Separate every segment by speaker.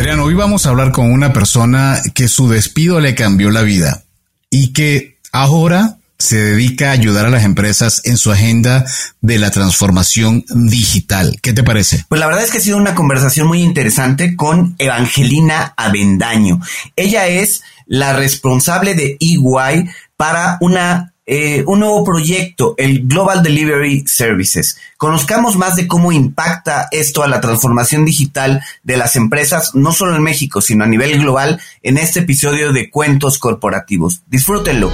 Speaker 1: Adrián, hoy vamos a hablar con una persona que su despido le cambió la vida y que ahora se dedica a ayudar a las empresas en su agenda de la transformación digital. ¿Qué te parece?
Speaker 2: Pues la verdad es que ha sido una conversación muy interesante con Evangelina Avendaño. Ella es la responsable de EY para una eh, un nuevo proyecto, el Global Delivery Services. Conozcamos más de cómo impacta esto a la transformación digital de las empresas, no solo en México, sino a nivel global, en este episodio de Cuentos Corporativos. Disfrútenlo.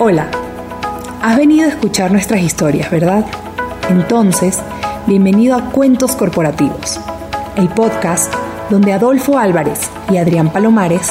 Speaker 3: Hola, has venido a escuchar nuestras historias, ¿verdad? Entonces, bienvenido a Cuentos Corporativos, el podcast donde Adolfo Álvarez y Adrián Palomares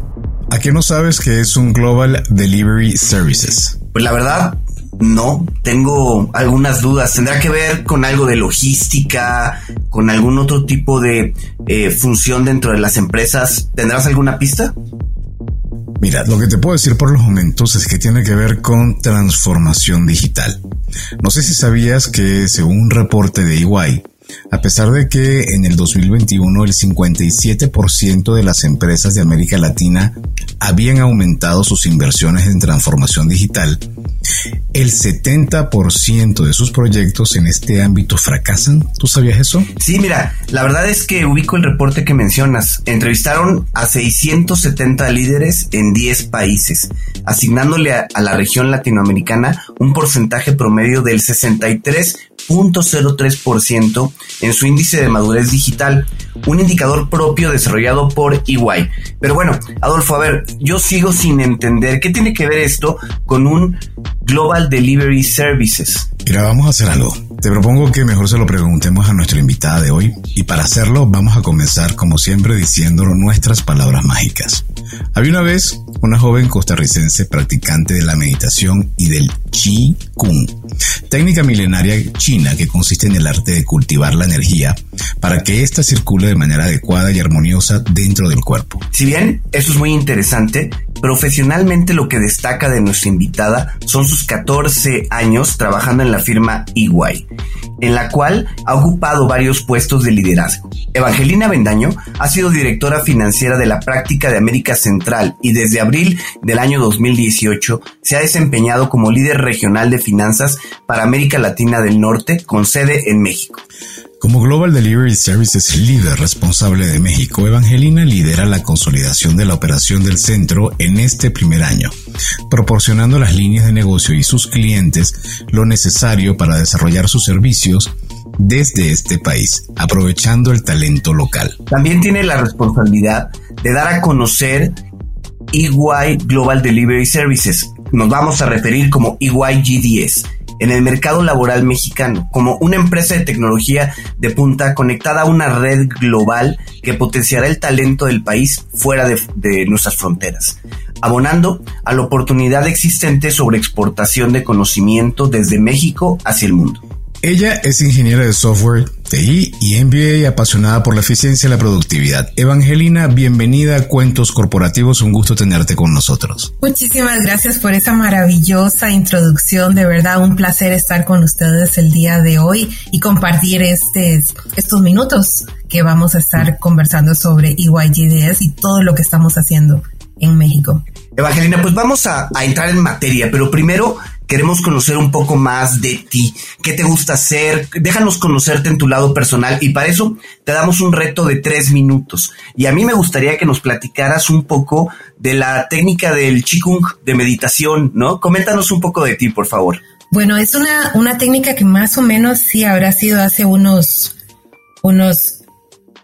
Speaker 1: ¿A qué no sabes que es un Global Delivery Services?
Speaker 2: Pues la verdad, no, tengo algunas dudas. ¿Tendrá que ver con algo de logística, con algún otro tipo de eh, función dentro de las empresas? ¿Tendrás alguna pista?
Speaker 1: Mira, lo que te puedo decir por los momentos es que tiene que ver con transformación digital. No sé si sabías que según un reporte de EY, a pesar de que en el 2021 el 57% de las empresas de América Latina habían aumentado sus inversiones en transformación digital, el 70% de sus proyectos en este ámbito fracasan. ¿Tú sabías eso?
Speaker 2: Sí, mira, la verdad es que ubico el reporte que mencionas. Entrevistaron a 670 líderes en 10 países, asignándole a, la región latinoamericana un porcentaje promedio del 63.03% en su índice de madurez digital, un indicador propio desarrollado por EY. Pero bueno, Adolfo, a ver, yo sigo sin entender qué tiene que ver esto con un Global Delivery Services.
Speaker 1: Mira, vamos a hacer algo. Te propongo que mejor se lo preguntemos a nuestra invitada de hoy y para hacerlo vamos a comenzar como siempre diciéndolo nuestras palabras mágicas. Había una vez una joven costarricense practicante de la meditación y del Qi Kung, técnica milenaria china que consiste en el arte de cultivar la energía para que ésta circule de manera adecuada y armoniosa dentro del cuerpo.
Speaker 2: Si bien eso es muy interesante, profesionalmente lo que destaca de nuestra invitada son sus 14 años trabajando en la firma EY en la cual ha ocupado varios puestos de liderazgo. Evangelina Bendaño ha sido directora financiera de la práctica de América Central y desde abril del año 2018 se ha desempeñado como líder regional de finanzas para América Latina del Norte con sede en México.
Speaker 1: Como Global Delivery Services líder responsable de México, Evangelina lidera la consolidación de la operación del centro en este primer año, proporcionando las líneas de negocio y sus clientes lo necesario para desarrollar sus servicios desde este país, aprovechando el talento local.
Speaker 2: También tiene la responsabilidad de dar a conocer EY Global Delivery Services. Nos vamos a referir como EY GDS en el mercado laboral mexicano, como una empresa de tecnología de punta conectada a una red global que potenciará el talento del país fuera de, nuestras fronteras, abonando a la oportunidad existente sobre exportación de conocimiento desde México hacia el mundo.
Speaker 1: Ella es ingeniera de software, TI y MBA apasionada por la eficiencia y la productividad. Evangelina, bienvenida a Cuentos Corporativos, un gusto tenerte con nosotros.
Speaker 4: Muchísimas gracias por esa maravillosa introducción, de verdad un placer estar con ustedes el día de hoy y compartir estos minutos que vamos a estar conversando sobre EYGDS y todo lo que estamos haciendo en México.
Speaker 2: Evangelina, pues vamos a, a entrar en materia, pero primero Queremos conocer un poco más de ti, qué te gusta hacer, déjanos conocerte en tu lado personal y para eso te damos un reto de tres minutos. Y a mí me gustaría que nos platicaras un poco de la técnica del Qigong de meditación, ¿no? Coméntanos un poco de ti, por favor.
Speaker 4: Bueno, es una, una técnica que más o menos sí habrá sido hace unos, unos,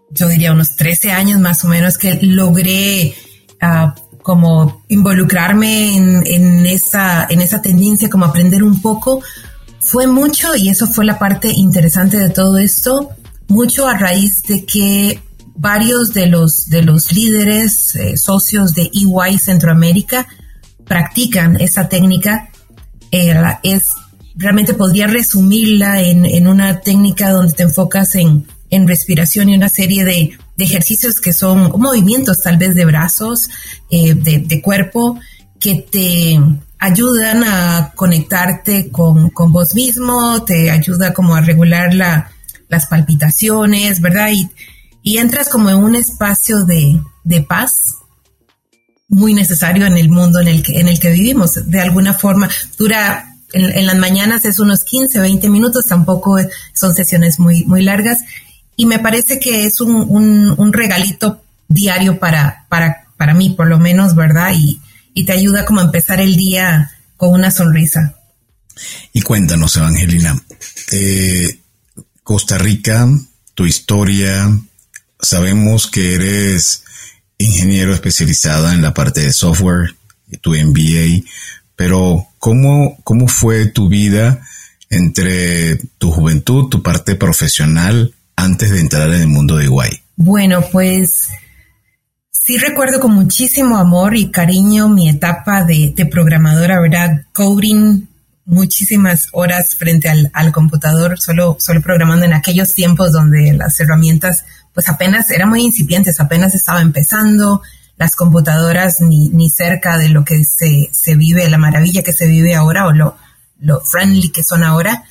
Speaker 4: yo diría unos 13 años más o menos que logré uh, como involucrarme en, esa, en esa tendencia, como aprender un poco, fue mucho y eso fue la parte interesante de todo esto, mucho a raíz de que varios de los, de los líderes eh, socios de EY Centroamérica practican esa técnica. Eh, es, realmente podría resumirla en, en, una técnica donde te enfocas en, en respiración y una serie de, de, ejercicios que son movimientos tal vez de brazos, eh, de, cuerpo, que te ayudan a conectarte con, con vos mismo, te ayuda como a regular la, las palpitaciones, ¿verdad? Y, entras como en un espacio de, de paz muy necesario en el mundo en el que, en el que vivimos. De alguna forma, dura en, las mañanas es unos 15, 20 minutos, tampoco son sesiones muy, muy largas. Y me parece que es un, un, regalito diario para, para, para mí, por lo menos, ¿verdad? Y, y te ayuda como a empezar el día con una sonrisa.
Speaker 1: Y cuéntanos, Evangelina, eh, Costa Rica, tu historia, sabemos que eres ingeniero especializada en la parte de software, tu MBA, pero ¿cómo, cómo fue tu vida entre tu juventud, tu parte profesional, antes de entrar en el mundo de Guay?
Speaker 4: Bueno, pues sí recuerdo con muchísimo amor y cariño mi etapa de, de programadora, ¿verdad? Coding muchísimas horas frente al, al, computador, solo, solo programando en aquellos tiempos donde las herramientas pues apenas eran muy incipientes, apenas estaba empezando, las computadoras ni, ni cerca de lo que se, se vive, la maravilla que se vive ahora o lo, lo friendly que son ahora.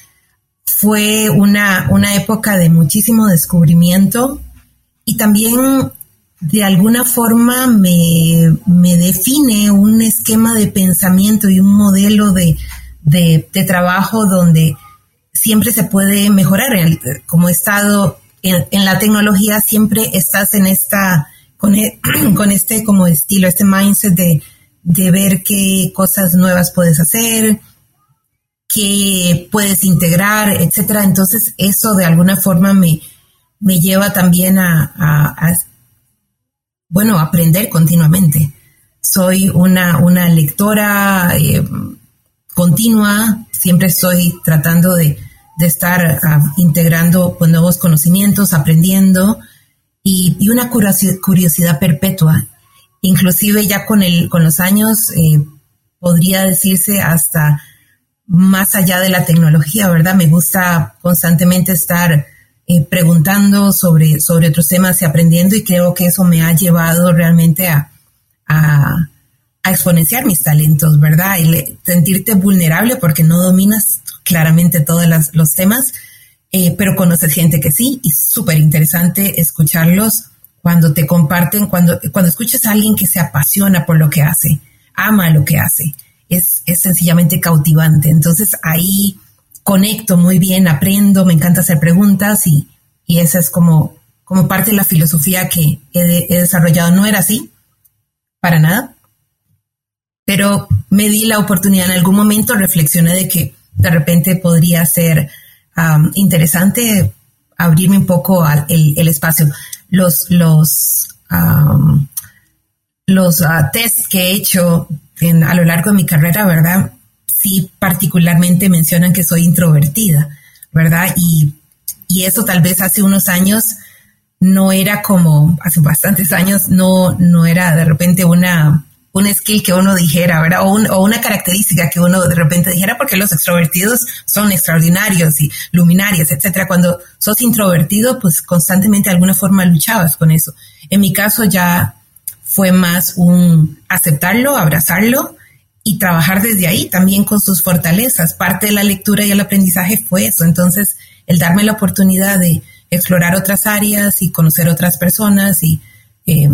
Speaker 4: Fue una, una época de muchísimo descubrimiento y también de alguna forma me, me define un esquema de pensamiento y un modelo de, de, trabajo donde siempre se puede mejorar. Como he estado en, la tecnología, siempre estás en esta, con, e, con este como estilo, este mindset de, de ver qué cosas nuevas puedes hacer, qué puedes integrar, etcétera. Entonces, eso de alguna forma me, me lleva también a, bueno, aprender continuamente. Soy una, una lectora eh, continua, siempre estoy tratando de, de estar uh, integrando pues, nuevos conocimientos, aprendiendo y, y, una curiosidad perpetua. Inclusive ya con, el, con los años eh, podría decirse hasta más allá de la tecnología, ¿verdad? Me gusta constantemente estar eh, preguntando sobre, sobre otros temas y aprendiendo y creo que eso me ha llevado realmente a, a exponenciar mis talentos, ¿verdad? Y sentirte vulnerable porque no dominas claramente todos los temas, eh, pero conoces gente que sí y súper interesante escucharlos cuando te comparten, cuando, cuando escuchas a alguien que se apasiona por lo que hace, ama lo que hace, es, es sencillamente cautivante. Entonces ahí conecto muy bien, aprendo, me encanta hacer preguntas y, y esa es como, como parte de la filosofía que he, desarrollado. No era así, para nada, pero me di la oportunidad en algún momento, reflexioné de que de repente podría ser interesante abrirme un poco al el, espacio. Los, los, los uh, test que he hecho a lo largo de mi carrera, ¿verdad? Sí, particularmente mencionan que soy introvertida, ¿verdad? Y, y eso tal vez hace unos años no era como, hace bastantes años, no, no era de repente una un skill que uno dijera, ¿verdad? O, o, una característica que uno de repente dijera, porque los extrovertidos son extraordinarios y luminarios, etcétera. Cuando sos introvertido, pues constantemente de alguna forma luchabas con eso. En mi caso ya fue más un aceptarlo, abrazarlo y trabajar desde ahí también con sus fortalezas. Parte de la lectura y el aprendizaje fue eso. Entonces, el darme la oportunidad de explorar otras áreas y conocer otras personas y eh,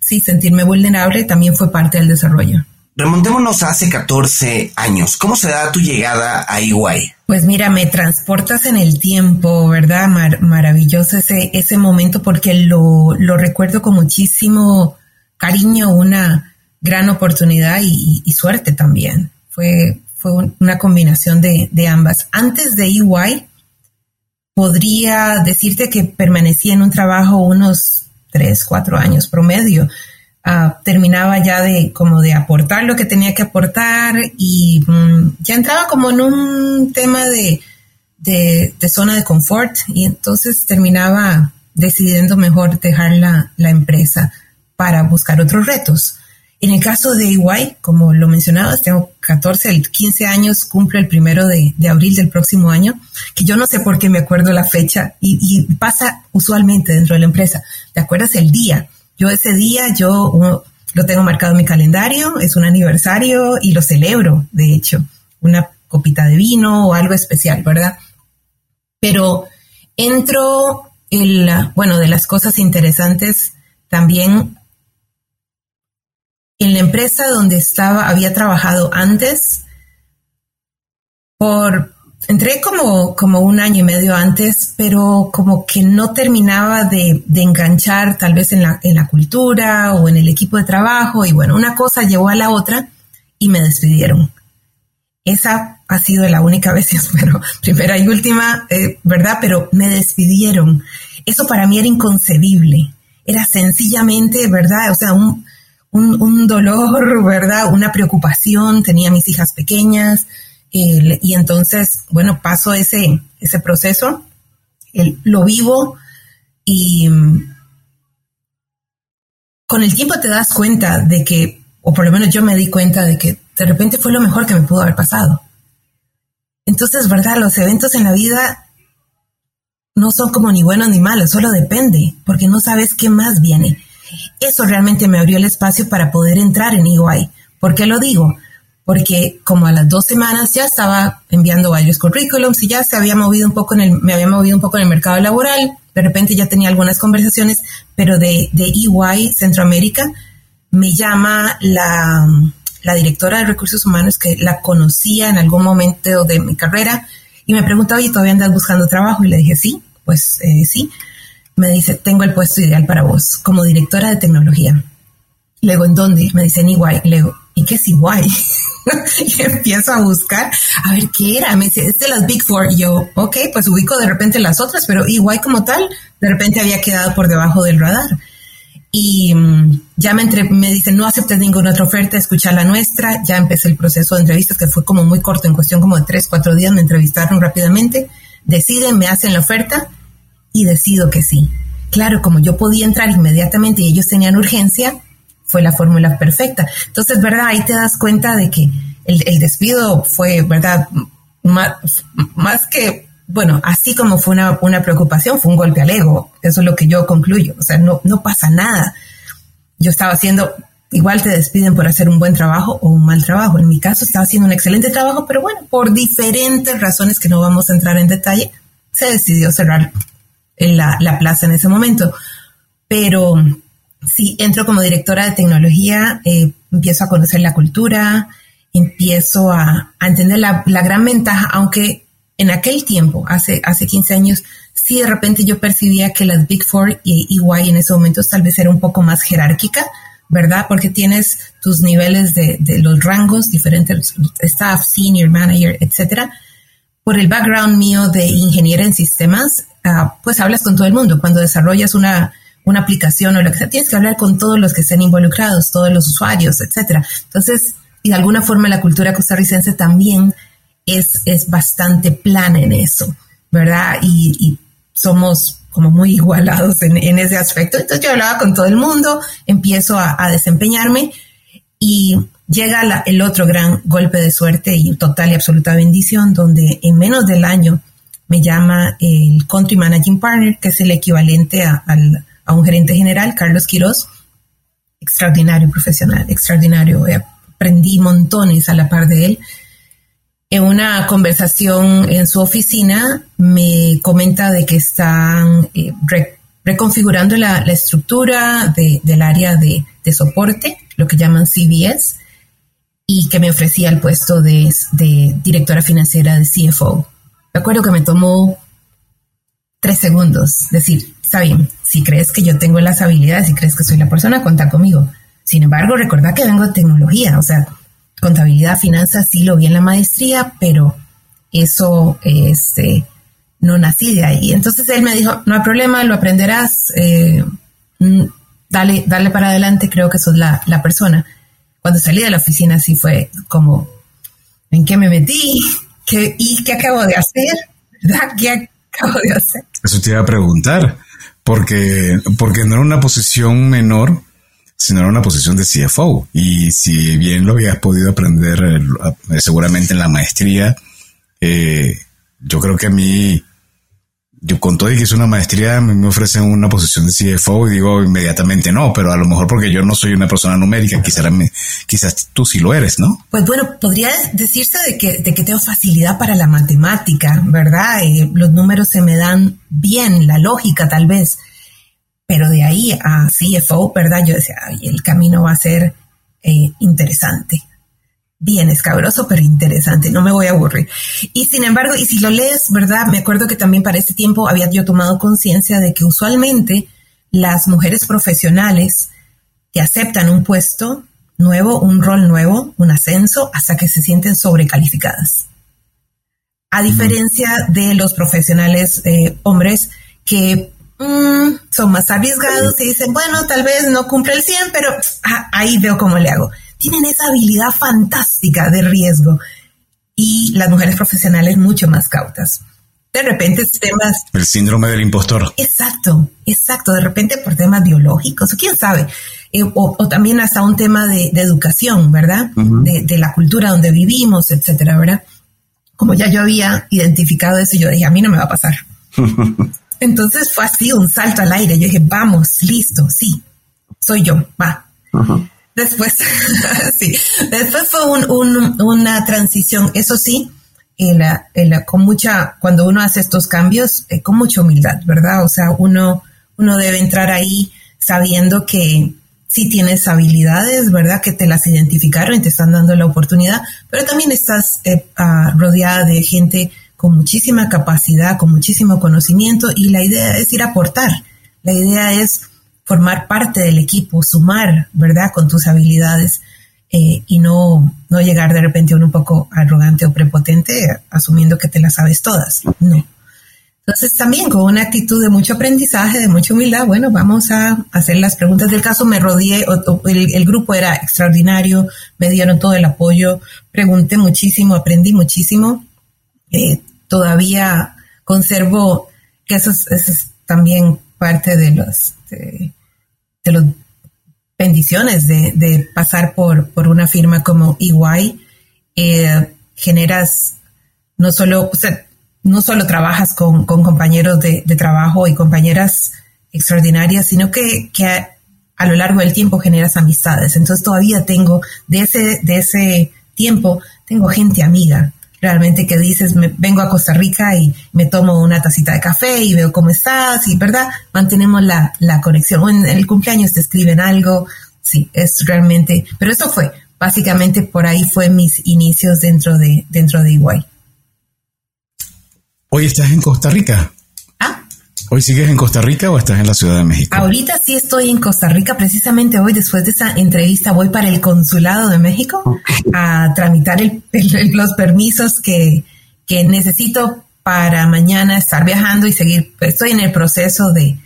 Speaker 4: sí, sentirme vulnerable también fue parte del desarrollo.
Speaker 2: Remontémonos a hace 14 años. ¿Cómo se da tu llegada a Iguay?
Speaker 4: Pues mira, me transportas en el tiempo, ¿verdad? maravilloso ese, ese momento porque lo, lo, recuerdo con muchísimo cariño, una gran oportunidad y, suerte también. Fue, fue una combinación de, de, ambas. Antes de EY, podría decirte que permanecí en un trabajo unos tres, cuatro años promedio. Uh, terminaba ya de como de aportar lo que tenía que aportar y mm, ya entraba como en un tema de, de, zona de confort y entonces terminaba decidiendo mejor dejar la, la empresa para buscar otros retos. En el caso de EY, como lo mencionabas, tengo 14, 15 años, cumple el primero de, abril del próximo año, que yo no sé por qué me acuerdo la fecha y, pasa usualmente dentro de la empresa. ¿Te acuerdas el día? Yo ese día, yo lo tengo marcado en mi calendario, es un aniversario y lo celebro, de hecho, una copita de vino o algo especial, ¿verdad? Pero entro el, bueno, de las cosas interesantes también en la empresa donde estaba, había trabajado antes, por, entré como, como un año y medio antes, pero como que no terminaba de, enganchar tal vez en la, en la cultura o en el equipo de trabajo y bueno, una cosa llevó a la otra y me despidieron. Esa ha sido la única vez, pero primera y última, eh, ¿verdad? Pero me despidieron. Eso para mí era inconcebible. Era sencillamente, ¿verdad? O sea, un, un, dolor, ¿verdad? Una preocupación, tenía mis hijas pequeñas y entonces, bueno, paso ese, ese proceso, lo vivo y mm, con el tiempo te das cuenta de que, o por lo menos yo me di cuenta de que de repente fue lo mejor que me pudo haber pasado. Entonces, ¿verdad? Los eventos en la vida no son como ni buenos ni malos, solo depende, porque no sabes qué más viene. Eso realmente me abrió el espacio para poder entrar en EY. ¿Por qué lo digo? Porque como a las dos semanas ya estaba enviando varios currículums y ya se había movido un poco en el, me había movido un poco en el mercado laboral. De repente ya tenía algunas conversaciones, pero de, de EY Centroamérica me llama la, la directora de recursos humanos que la conocía en algún momento de mi carrera y me preguntaba, oye, ¿todavía andas buscando trabajo? Y le dije, sí, pues eh, sí me dice, tengo el puesto ideal para vos, como directora de tecnología. Le digo, ¿en dónde? Me dice, en Iguay. Le digo, ¿y qué es Iguay? y empiezo a buscar, a ver qué era. Me dice, es de las Big Four. Y yo, ok, pues ubico de repente las otras, pero Iguay como tal, de repente había quedado por debajo del radar. Y mm, ya me, entre, me dice, no aceptes ninguna otra oferta, escucha la nuestra. Ya empecé el proceso de entrevistas, que fue como muy corto, en cuestión como de tres, cuatro días, me entrevistaron rápidamente. Deciden, me hacen la oferta y decido que sí. Claro, como yo podía entrar inmediatamente y ellos tenían urgencia, fue la fórmula perfecta. Entonces, ¿verdad? Ahí te das cuenta de que el, despido fue, ¿verdad? Más, que, bueno, así como fue una, una, preocupación, fue un golpe al ego. Eso es lo que yo concluyo. O sea, no, no pasa nada. Yo estaba haciendo, igual te despiden por hacer un buen trabajo o un mal trabajo. En mi caso estaba haciendo un excelente trabajo, pero bueno, por diferentes razones que no vamos a entrar en detalle, se decidió cerrar en la, plaza en ese momento. Pero sí, entro como directora de tecnología, eh, empiezo a conocer la cultura, empiezo a, entender la, gran ventaja, aunque en aquel tiempo, hace, hace 15 años, sí de repente yo percibía que las Big Four y EY en ese momento tal vez era un poco más jerárquica, ¿verdad? Porque tienes tus niveles de, de los rangos diferentes, staff, senior, manager, etcétera. Por el background mío de ingeniera en sistemas, Pues hablas con todo el mundo. Cuando desarrollas una, una aplicación o lo que sea, tienes que hablar con todos los que estén involucrados, todos los usuarios, etcétera. Entonces, y de alguna forma la cultura costarricense también es, es bastante plana en eso, ¿verdad? Y, somos como muy igualados en, ese aspecto. Entonces yo hablaba con todo el mundo, empiezo a, desempeñarme y llega el otro gran golpe de suerte y total y absoluta bendición, donde en menos del año me llama el Country Managing Partner, que es el equivalente a, un gerente general, Carlos Quiroz. Extraordinario profesional, extraordinario. Aprendí montones a la par de él. En una conversación en su oficina me comenta de que están eh, reconfigurando la, estructura del área de, soporte, lo que llaman CBS, y que me ofrecía el puesto de, de directora financiera de CFO. Recuerdo que me tomó tres segundos decir, está bien, si crees que yo tengo las habilidades, si crees que soy la persona, cuenta conmigo. Sin embargo, recuerda que vengo de tecnología, o sea, contabilidad, finanzas, sí lo vi en la maestría, pero eso este, no nací de ahí. Entonces él me dijo, no hay problema, lo aprenderás, eh, mm, dale, dale para adelante, creo que sos la, la persona. Cuando salí de la oficina sí fue como, ¿en qué me metí? ¿Qué, ¿Y qué acabo de hacer? ¿Qué acabo de hacer?
Speaker 1: Eso te iba a preguntar, porque, porque no era una posición menor, sino era una posición de CFO. Y si bien lo habías podido aprender eh, seguramente en la maestría, eh, yo creo que a mí yo con todo y que hice una maestría, me ofrecen una posición de CFO y digo inmediatamente no, pero a lo mejor porque yo no soy una persona numérica, quizás, quizás tú sí lo eres, ¿no?
Speaker 4: Pues bueno, podría decirse de que, de que tengo facilidad para la matemática, ¿verdad? Los números se me dan bien, la lógica tal vez, pero de ahí a CFO, ¿verdad? Yo decía, el camino va a ser eh, interesante bien escabroso, pero interesante, no me voy a aburrir. Y sin embargo, y si lo lees, ¿verdad? Me acuerdo que también para ese tiempo había yo tomado conciencia de que usualmente las mujeres profesionales que aceptan un puesto nuevo, un rol nuevo, un ascenso, hasta que se sienten sobrecalificadas. A diferencia de los profesionales eh, hombres que mm, son más arriesgados y dicen, bueno, tal vez no cumple el 100, pero ah, ahí veo cómo le hago tienen esa habilidad fantástica de riesgo y las mujeres profesionales mucho más cautas. De repente temas...
Speaker 1: El síndrome del impostor.
Speaker 4: Exacto, exacto. De repente por temas biológicos, o quién sabe. Eh, o, también hasta un tema de, educación, ¿verdad? de, de, la cultura donde vivimos, etcétera, ¿verdad? Como ya yo había identificado eso, yo dije, a mí no me va a pasar. Entonces fue así, un salto al aire. Yo dije, vamos, listo, sí, soy yo, va. Después, sí, después fue una transición, eso sí, con mucha, cuando uno hace estos cambios, eh, con mucha humildad, ¿verdad? O sea, uno, uno debe entrar ahí sabiendo que sí tienes habilidades, ¿verdad? Que te las identificaron y te están dando la oportunidad, pero también estás eh, ah, rodeada de gente con muchísima capacidad, con muchísimo conocimiento y la idea es ir a aportar. La idea es formar parte del equipo, sumar, ¿verdad?, con tus habilidades eh, y no, no llegar de repente a un poco arrogante o prepotente asumiendo que te las sabes todas. No. Entonces también con una actitud de mucho aprendizaje, de mucha humildad, bueno, vamos a hacer las preguntas del caso. Me rodeé, el, grupo era extraordinario, me dieron todo el apoyo, pregunté muchísimo, aprendí muchísimo. Eh, todavía conservo que eso es, también parte de los, de las bendiciones de, pasar por, por, una firma como EY, eh, generas no solo, o sea, no solo trabajas con, compañeros de, trabajo y compañeras extraordinarias, sino que, a, a, lo largo del tiempo generas amistades. Entonces todavía tengo, de ese, de ese tiempo, tengo gente amiga realmente que dices, me, vengo a Costa Rica y me tomo una tacita de café y veo cómo estás y, ¿verdad? Mantenemos la, conexión. O en el cumpleaños te escriben algo. Sí, es realmente, pero eso fue, básicamente por ahí fue mis inicios dentro de, dentro de Iguay.
Speaker 1: Hoy estás en Costa Rica. ¿Hoy sigues en Costa Rica o estás en la Ciudad de México?
Speaker 4: Ahorita sí estoy en Costa Rica. Precisamente hoy, después de esa entrevista, voy para el Consulado de México a tramitar los permisos que, necesito para mañana estar viajando y seguir. Estoy en el proceso de,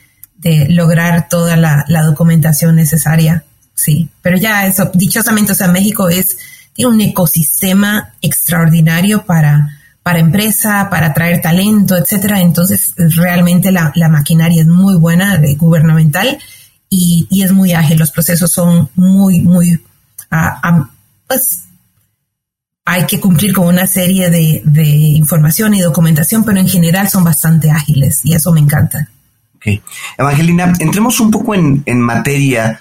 Speaker 4: lograr toda la, documentación necesaria. Sí, pero ya eso, dichosamente, o sea, México es, tiene un ecosistema extraordinario para para empresa, para atraer talento, etcétera. Entonces, realmente la, maquinaria es muy buena, de gubernamental, y, es muy ágil. Los procesos son muy, muy, ah, pues, hay que cumplir con una serie de, información y documentación, pero en general son bastante ágiles y eso me encanta.
Speaker 2: Ok. Evangelina, entremos un poco en, materia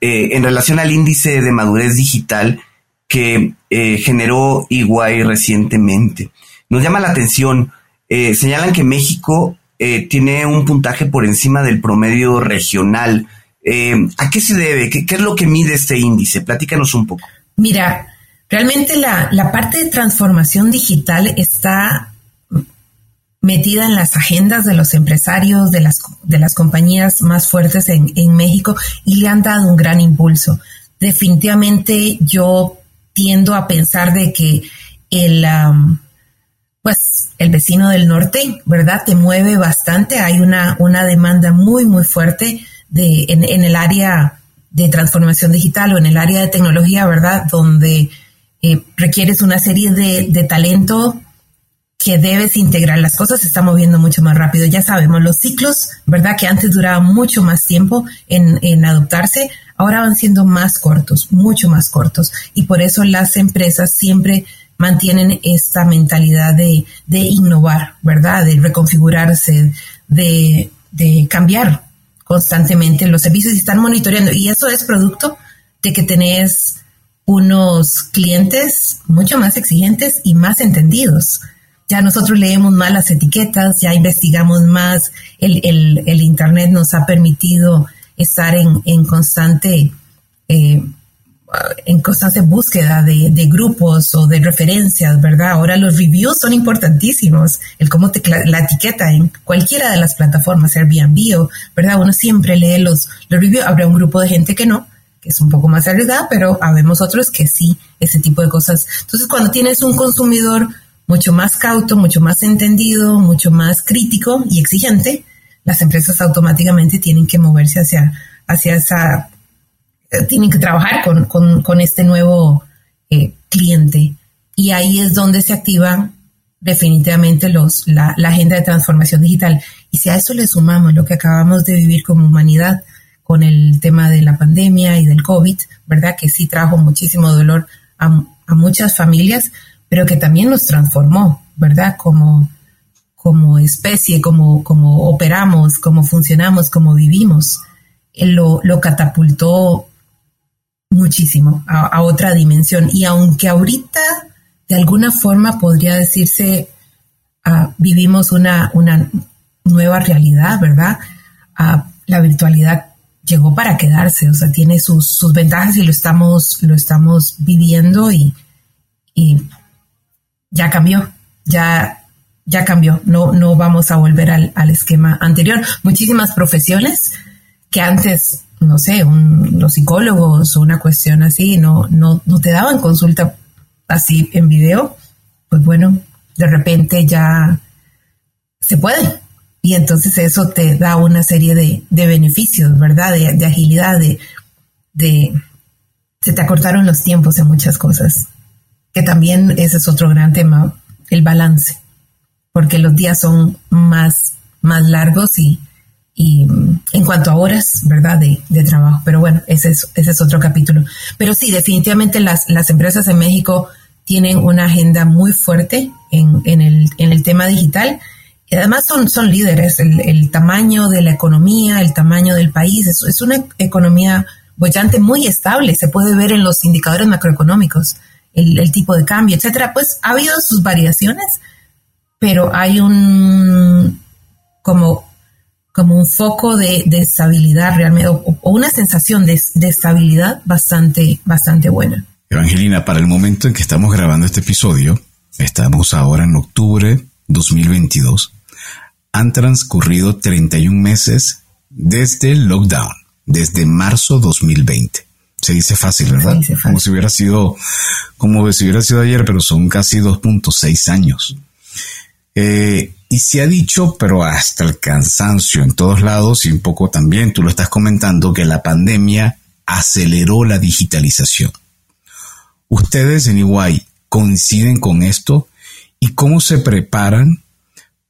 Speaker 2: eh, en relación al índice de madurez digital que eh, generó Iguay recientemente nos llama la atención. Eh, señalan que México eh, tiene un puntaje por encima del promedio regional. Eh, ¿A qué se debe? ¿Qué, es lo que mide este índice? Platícanos un poco.
Speaker 4: Mira, realmente la, parte de transformación digital está metida en las agendas de los empresarios, de las, de las compañías más fuertes en, México y le han dado un gran impulso. Definitivamente yo tiendo a pensar de que el, pues el vecino del norte, ¿verdad? Te mueve bastante, hay una, una demanda muy, muy fuerte de, en, el área de transformación digital o en el área de tecnología, ¿verdad? Donde eh, requieres una serie de, talento que debes integrar. Las cosas se están moviendo mucho más rápido. Ya sabemos, los ciclos, ¿verdad? Que antes duraban mucho más tiempo en, en adoptarse, ahora van siendo más cortos, mucho más cortos. Y por eso las empresas siempre mantienen esta mentalidad de, de innovar, ¿verdad? De reconfigurarse, de, de cambiar constantemente los servicios y están monitoreando. Y eso es producto de que tenés unos clientes mucho más exigentes y más entendidos. Ya nosotros leemos más las etiquetas, ya investigamos más, el, el, Internet nos ha permitido estar en, en constante eh, en constante búsqueda de, de, grupos o de referencias, ¿verdad? Ahora los reviews son importantísimos, el cómo te la etiqueta en cualquiera de las plataformas, Airbnb o, ¿verdad? Uno siempre lee los, los reviews, habrá un grupo de gente que no, que es un poco más arriesgada, pero habemos otros que sí, ese tipo de cosas. Entonces, cuando tienes un consumidor mucho más cauto, mucho más entendido, mucho más crítico y exigente, las empresas automáticamente tienen que moverse hacia, hacia esa tienen que trabajar con, con, con este nuevo eh, cliente. Y ahí es donde se activan definitivamente los, la, la, agenda de transformación digital. Y si a eso le sumamos lo que acabamos de vivir como humanidad con el tema de la pandemia y del COVID, ¿verdad? Que sí trajo muchísimo dolor a, a muchas familias, pero que también nos transformó, ¿verdad? Como, como especie, como, como operamos, como funcionamos, como vivimos. Lo, lo catapultó muchísimo a, otra dimensión. Y aunque ahorita de alguna forma podría decirse uh, vivimos una, una nueva realidad, ¿verdad? Uh, la virtualidad llegó para quedarse, o sea, tiene sus, sus ventajas y lo estamos, lo estamos viviendo y, y ya cambió, ya, ya cambió, no, no vamos a volver al, al esquema anterior. Muchísimas profesiones que antes no sé, un, los psicólogos o una cuestión así, no, no, no te daban consulta así en video, pues bueno, de repente ya se puede. Y entonces eso te da una serie de, de beneficios, ¿verdad? De, de agilidad, de, de, se te acortaron los tiempos en muchas cosas. Que también ese es otro gran tema, el balance, porque los días son más, más largos y, y en cuanto a horas, ¿verdad? De, de trabajo. Pero bueno, ese es, ese es otro capítulo. Pero sí, definitivamente las, las empresas en México tienen una agenda muy fuerte en, en, el, en el tema digital. Y además son, son líderes. El, el tamaño de la economía, el tamaño del país, es, es una economía bollante muy estable. Se puede ver en los indicadores macroeconómicos, el, el tipo de cambio, etcétera. Pues ha habido sus variaciones, pero hay un como como un foco de, de estabilidad realmente, o, o una sensación de, de, estabilidad bastante, bastante buena.
Speaker 1: Evangelina, para el momento en que estamos grabando este episodio, estamos ahora en octubre 2022, han transcurrido 31 meses desde el lockdown, desde marzo 2020. Se dice fácil, ¿verdad?
Speaker 4: Dice fácil.
Speaker 1: Como si hubiera sido, como si hubiera sido ayer, pero son casi 2.6 años. Eh, y se ha dicho, pero hasta el cansancio en todos lados y un poco también, tú lo estás comentando, que la pandemia aceleró la digitalización. ¿Ustedes en Iguay coinciden con esto? ¿Y cómo se preparan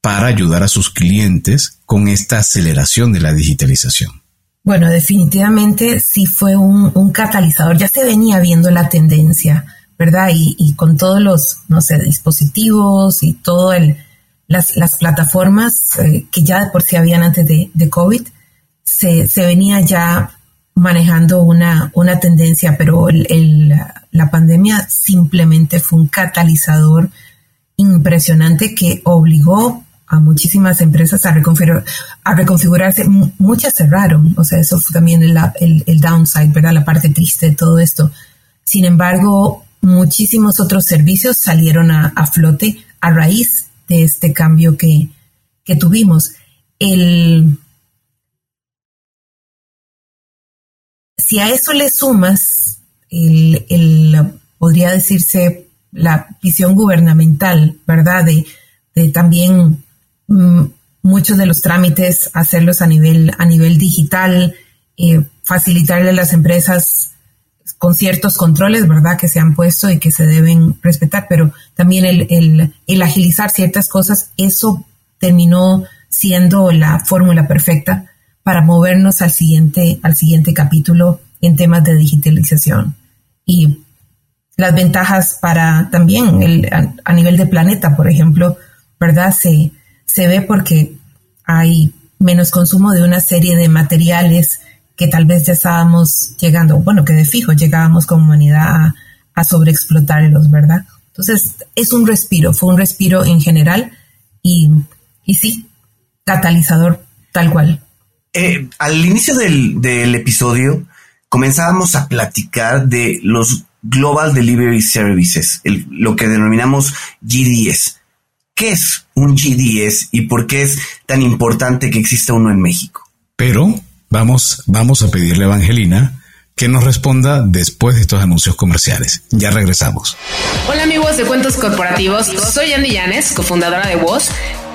Speaker 1: para ayudar a sus clientes con esta aceleración de la digitalización?
Speaker 4: Bueno, definitivamente sí fue un, catalizador. Ya se venía viendo la tendencia, ¿verdad? Y, y con todos los, no sé, dispositivos y todo el, las, las plataformas eh, que ya de por sí habían antes de, COVID, se, se, venía ya manejando una, una tendencia, pero el, el, la pandemia simplemente fue un catalizador impresionante que obligó a muchísimas empresas a, a reconfigurarse. Muchas cerraron, o sea, eso fue también el, el, el downside, ¿verdad? La parte triste de todo esto. Sin embargo, muchísimos otros servicios salieron a, a flote a raíz de este cambio que, que tuvimos. El, si a eso le sumas el, podría decirse la visión gubernamental, ¿verdad? De, de también mm, muchos de los trámites hacerlos a nivel, a nivel digital, eh, facilitarle a las empresas con ciertos controles, ¿verdad?, que se han puesto y que se deben respetar, pero también el, el, agilizar ciertas cosas, eso terminó siendo la fórmula perfecta para movernos al siguiente, al siguiente capítulo en temas de digitalización. Y las ventajas para también el, a, nivel de planeta, por ejemplo, ¿verdad? Se, se ve porque hay menos consumo de una serie de materiales que tal vez ya estábamos llegando, bueno, que de fijo llegábamos como humanidad a, a sobreexplotarlos, ¿verdad? Entonces, es un respiro, fue un respiro en general y, y sí, catalizador tal cual.
Speaker 2: Eh, al inicio del, del episodio comenzábamos a platicar de los Global Delivery Services, lo que denominamos GDS. ¿Qué es un GDS y por qué es tan importante que exista uno en México?
Speaker 1: Pero vamos, vamos a pedirle a Evangelina que nos responda después de estos anuncios comerciales. Ya regresamos.
Speaker 5: Hola amigos de Cuentos Corporativos, soy Andy Llanes, cofundadora de Voz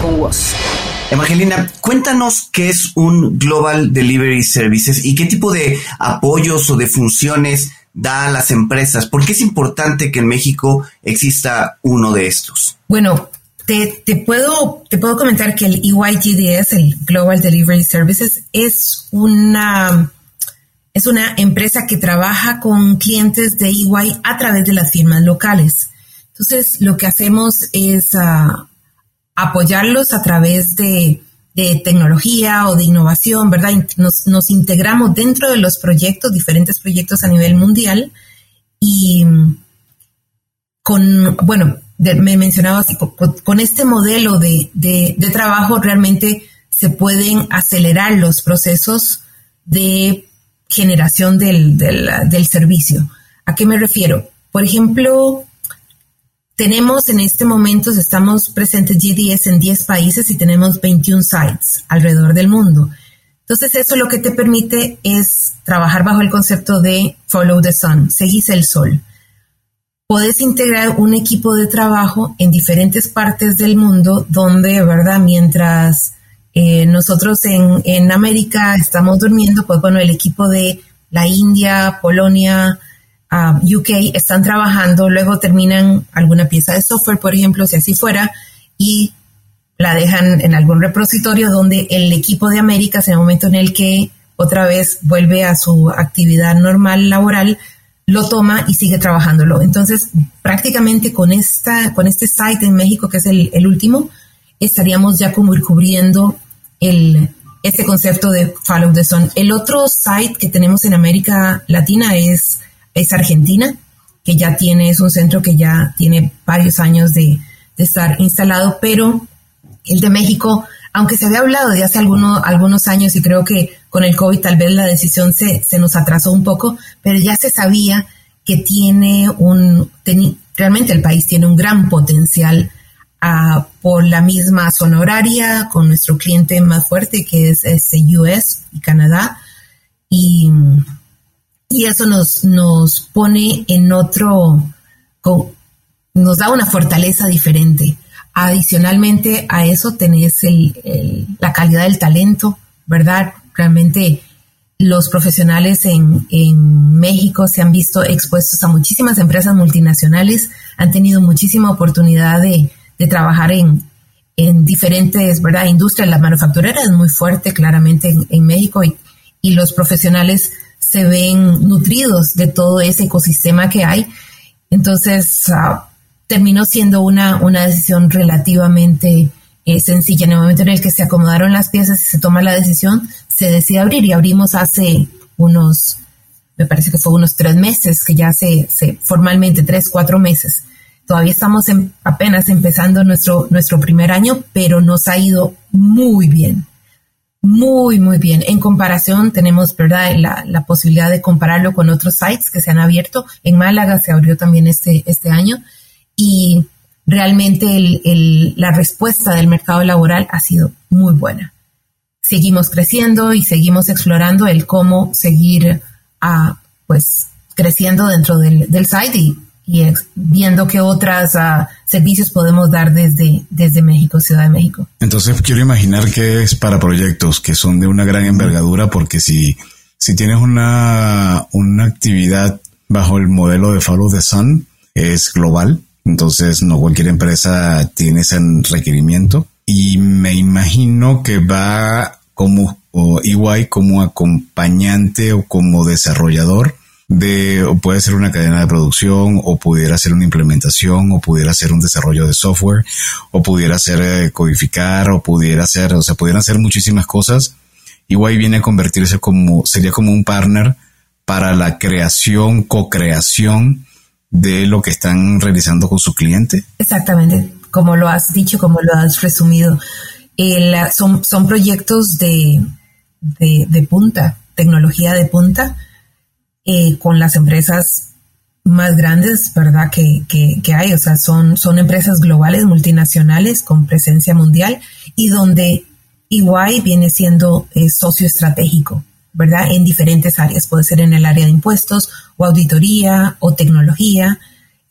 Speaker 5: con WOS.
Speaker 2: Evangelina, cuéntanos qué es un Global Delivery Services y qué tipo de apoyos o de funciones da a las empresas. ¿Por qué es importante que en México exista uno de estos?
Speaker 4: Bueno, te, puedo, te puedo comentar que el EYGDS, el Global Delivery Services, es una, es una empresa que trabaja con clientes de EY a través de las firmas locales. Entonces, lo que hacemos es ah, apoyarlos a través de, tecnología o de innovación, ¿verdad? Nos, integramos dentro de los proyectos, diferentes proyectos a nivel mundial y con, bueno, me mencionaba así, con, este modelo de, trabajo realmente se pueden acelerar los procesos de generación del, del servicio. ¿A qué me refiero? Por ejemplo, tenemos en este momento, estamos presentes GDS en 10 países y tenemos 21 sites alrededor del mundo. Entonces eso lo que te permite es trabajar bajo el concepto de follow the sun, seguís el sol. Puedes integrar un equipo de trabajo en diferentes partes del mundo donde, ¿verdad? Mientras eh, nosotros en, en América estamos durmiendo, pues bueno, el equipo de la India, Polonia, UK están trabajando, luego terminan alguna pieza de software, por ejemplo, si así fuera, y la dejan en algún repositorio donde el equipo de Américas, en el momento en el que otra vez vuelve a su actividad normal laboral, lo toma y sigue trabajándolo. Entonces, prácticamente con esta, con este site en México, que es el, último, estaríamos ya como cubriendo el, este concepto de Follow the Sun. El otro site que tenemos en América Latina es es Argentina, que ya tiene, es un centro que ya tiene varios años de, estar instalado, pero el de México, aunque se había hablado de hace algunos años y creo que con el COVID tal vez la decisión se, se nos atrasó un poco, pero ya se sabía que tiene un, realmente el país tiene un gran potencial ah, por la misma zona horaria, con nuestro cliente más fuerte que es, es US y Canadá. Y y eso nos, nos pone en otro, nos da una fortaleza diferente. Adicionalmente a eso tenés el, la calidad del talento, ¿verdad? Realmente los profesionales en, en, México se han visto expuestos a muchísimas empresas multinacionales, han tenido muchísima oportunidad de, de trabajar en, en, diferentes, ¿verdad? Industrias, la manufacturera es muy fuerte claramente en, en México y, y, los profesionales se ven nutridos de todo ese ecosistema que hay. Entonces, ah, terminó siendo una, una decisión relativamente eh, sencilla. En el momento en el que se acomodaron las piezas y se toma la decisión, se decide abrir y abrimos hace unos, me parece que fue unos tres meses, que ya se, se formalmente, tres, cuatro meses. Todavía estamos apenas empezando nuestro, nuestro primer año, pero nos ha ido muy bien Muy, muy bien. En comparación, tenemos, ¿verdad?, la, posibilidad de compararlo con otros sites que se han abierto. En Málaga se abrió también este, este año y realmente el, la respuesta del mercado laboral ha sido muy buena. Seguimos creciendo y seguimos explorando el cómo seguir a, pues, creciendo dentro del, del site y y viendo qué otros uh, servicios podemos dar desde, desde México, Ciudad de México.
Speaker 1: Entonces quiero imaginar que es para proyectos que son de una gran envergadura, porque si, si tienes una, una actividad bajo el modelo de Follow the Sun, es global, entonces no cualquier empresa tiene ese requerimiento y me imagino que va como o como acompañante o como desarrollador de, o puede ser una cadena de producción, o pudiera ser una implementación, o pudiera ser un desarrollo de software, o pudiera ser eh, codificar, o pudiera ser, o sea, pudieran ser muchísimas cosas. Igual viene a convertirse como, sería como un partner para la creación, co-creación de lo que están realizando con su cliente.
Speaker 4: Exactamente, como lo has dicho, como lo has resumido. son, son proyectos de, de, de punta, tecnología de punta, eh, con las empresas más grandes, ¿verdad? Que, que, hay, o sea, son, son empresas globales, multinacionales, con presencia mundial y donde EY viene siendo eh, socio estratégico, ¿verdad? En diferentes áreas, puede ser en el área de impuestos o auditoría o tecnología,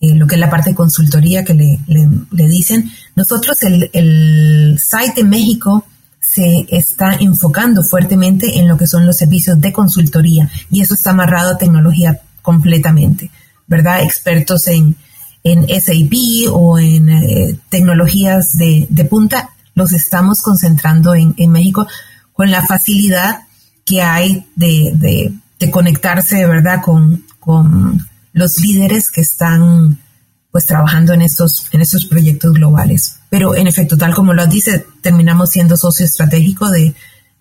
Speaker 4: eh, lo que es la parte de consultoría que le, le, dicen. Nosotros, el, el site de México se está enfocando fuertemente en lo que son los servicios de consultoría y eso está amarrado a tecnología completamente, ¿verdad? Expertos en, en SAP o en eh, tecnologías de, punta, los estamos concentrando en, México con la facilidad que hay de, de, conectarse, ¿verdad? Con, con los líderes que están pues trabajando en estos, en estos proyectos globales. Pero en efecto, tal como lo dice, terminamos siendo socio estratégico de,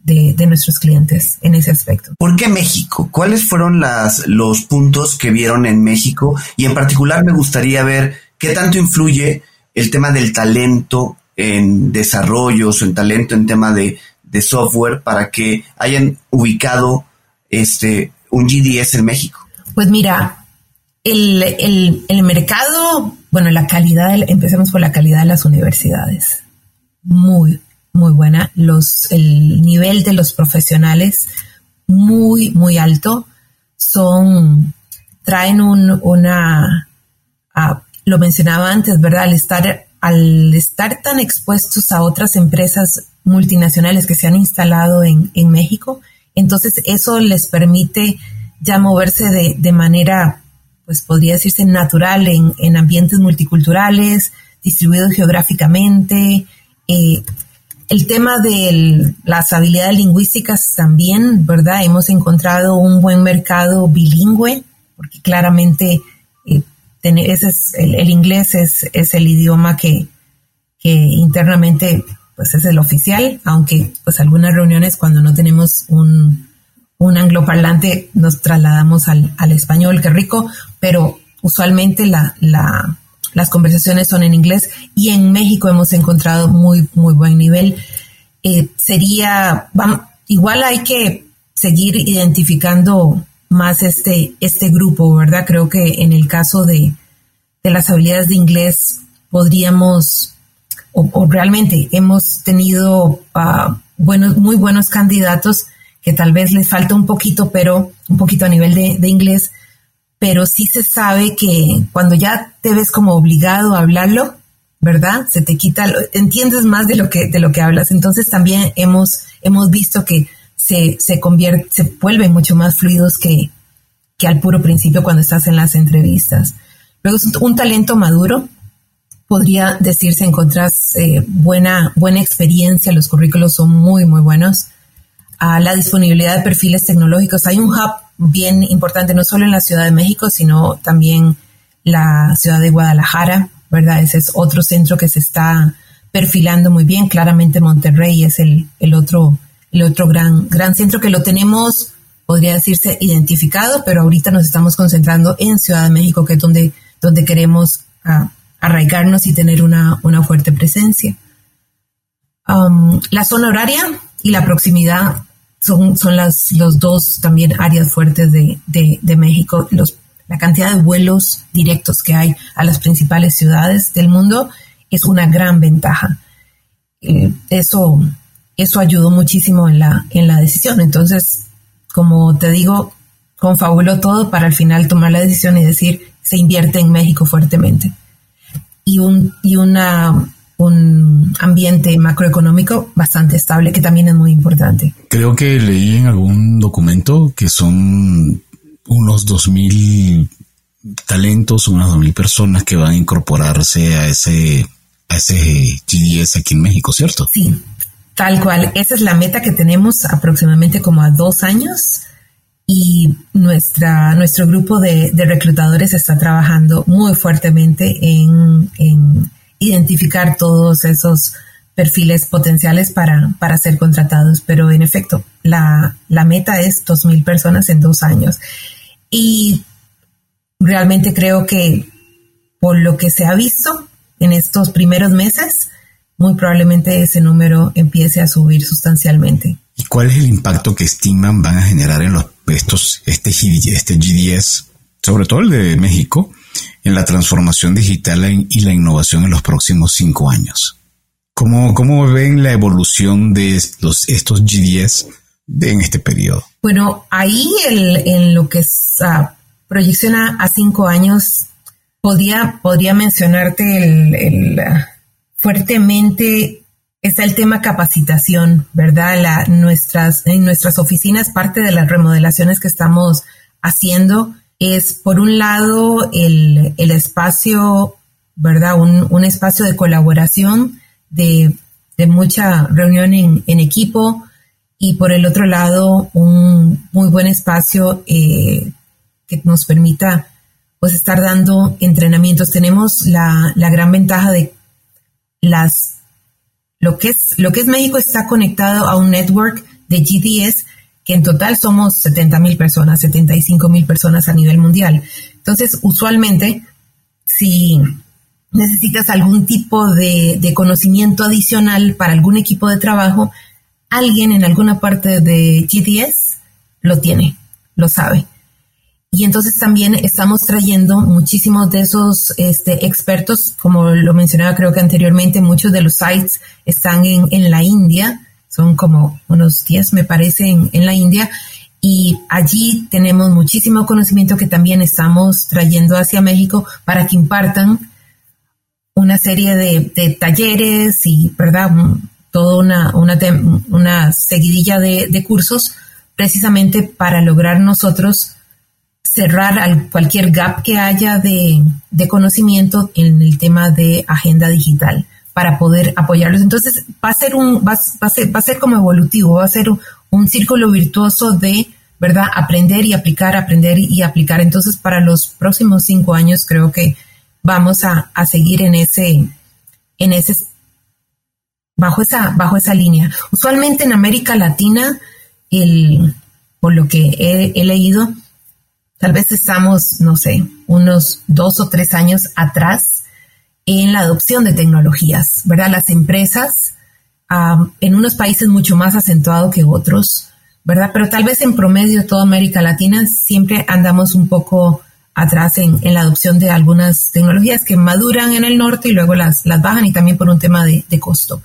Speaker 4: de, nuestros clientes en ese aspecto.
Speaker 2: ¿Por qué México? ¿Cuáles fueron las, los puntos que vieron en México? Y en particular me gustaría ver qué tanto influye el tema del talento en desarrollos o en talento en tema de, de software para que hayan ubicado este un GDS en México.
Speaker 4: Pues mira, el, el, mercado, bueno, la calidad, empecemos por la calidad de las universidades. Muy, muy buena. Los, el nivel de los profesionales, muy, muy alto. Son, traen un, una, lo mencionaba antes, ¿verdad? Al estar, al estar tan expuestos a otras empresas multinacionales que se han instalado en, en México, entonces eso les permite ya moverse de, de manera pues podría decirse natural en, ambientes multiculturales, distribuidos geográficamente. Eh, el tema de las habilidades lingüísticas también, ¿verdad? Hemos encontrado un buen mercado bilingüe, porque claramente eh, ese es, el, inglés es, es, el idioma que, que internamente pues es el oficial, aunque pues algunas reuniones cuando no tenemos un, un angloparlante nos trasladamos al, al español, qué rico, pero usualmente la, la, las conversaciones son en inglés y en México hemos encontrado muy, muy buen nivel. Eh, sería, igual hay que seguir identificando más este, este grupo, ¿verdad? Creo que en el caso de, de las habilidades de inglés podríamos, o, realmente hemos tenido uh, buenos, muy buenos candidatos que tal vez les falta un poquito, pero un poquito a nivel de, inglés, pero sí se sabe que cuando ya te ves como obligado a hablarlo, ¿verdad? Se te quita, entiendes más de lo que, de lo que hablas. Entonces también hemos, hemos visto que se, se convierte, se vuelven mucho más fluidos que, que al puro principio cuando estás en las entrevistas. Luego es un, talento maduro. Podría decirse, encontrás eh, buena, buena experiencia, los currículos son muy, muy buenos a la disponibilidad de perfiles tecnológicos. Hay un hub bien importante, no solo en la Ciudad de México, sino también la ciudad de Guadalajara, ¿verdad? Ese es otro centro que se está perfilando muy bien. Claramente Monterrey es el, el otro, el otro gran, gran centro que lo tenemos, podría decirse, identificado, pero ahorita nos estamos concentrando en Ciudad de México, que es donde, donde queremos ah, arraigarnos y tener una, una fuerte presencia. Um, la zona horaria, y la proximidad son, son las los dos también áreas fuertes de, de, México. Los, la cantidad de vuelos directos que hay a las principales ciudades del mundo es una gran ventaja. Eh, eso, eso ayudó muchísimo en la, en la decisión. Entonces, como te digo, confabuló todo para al final tomar la decisión y decir, se invierte en México fuertemente. Y, un, y una un ambiente macroeconómico bastante estable, que también es muy importante.
Speaker 1: Creo que leí en algún documento que son unos 2.000 talentos, unas 2.000 personas que van a incorporarse a ese, a ese GDS aquí en México, ¿cierto?
Speaker 4: Sí, tal cual. Esa es la meta que tenemos aproximadamente como a dos años y nuestra, nuestro grupo de, de reclutadores está trabajando muy fuertemente en, en identificar todos esos perfiles potenciales para, para ser contratados. Pero en efecto, la, la meta es 2.000 personas en dos años. Y realmente creo que por lo que se ha visto en estos primeros meses, muy probablemente ese número empiece a subir sustancialmente.
Speaker 1: ¿Y cuál es el impacto que estiman van a generar en los estos este, este GDS, sobre todo el de México, en la transformación digital y la innovación en los próximos cinco años. ¿Cómo, cómo ven la evolución de estos, estos GDS en este periodo?
Speaker 4: Bueno, ahí en lo que es proyecciona a cinco años, podría, podría mencionarte el, fuertemente está el tema capacitación, ¿verdad? La, nuestras, en nuestras oficinas, parte de las remodelaciones que estamos haciendo es, por un lado, el, espacio, ¿verdad? Un, espacio de colaboración, de, mucha reunión en, equipo, y por el otro lado, un muy buen espacio eh, que nos permita pues estar dando entrenamientos. Tenemos la, la gran ventaja de las lo que es lo que es México está conectado a un network de GDS en total somos 70 mil personas, 75 mil personas a nivel mundial. Entonces, usualmente, si necesitas algún tipo de, conocimiento adicional para algún equipo de trabajo, alguien en alguna parte de GTS lo tiene, lo sabe. Y entonces también estamos trayendo muchísimos de esos este, expertos, como lo mencionaba creo que anteriormente, muchos de los sites están en, en la India, son como unos 10 me parece en, la India, y allí tenemos muchísimo conocimiento que también estamos trayendo hacia México para que impartan una serie de, talleres y, ¿verdad? Toda una, una, una seguidilla de, cursos precisamente para lograr nosotros cerrar cualquier gap que haya de, de conocimiento en el tema de agenda digital para poder apoyarlos. Entonces va a ser un, va, a ser, va a ser como evolutivo, va a ser un, círculo virtuoso de, ¿verdad? Aprender y aplicar, aprender y aplicar. Entonces para los próximos cinco años creo que vamos a, seguir en ese, en ese, bajo esa, bajo esa línea. Usualmente en América Latina, el, por lo que he, he leído, tal vez estamos, no sé, unos dos o tres años atrás en la adopción de tecnologías, ¿verdad? Las empresas en unos países mucho más acentuado que otros, ¿verdad? Pero tal vez en promedio toda América Latina siempre andamos un poco atrás en, la adopción de algunas tecnologías que maduran en el norte y luego las, las bajan y también por un tema de, costo.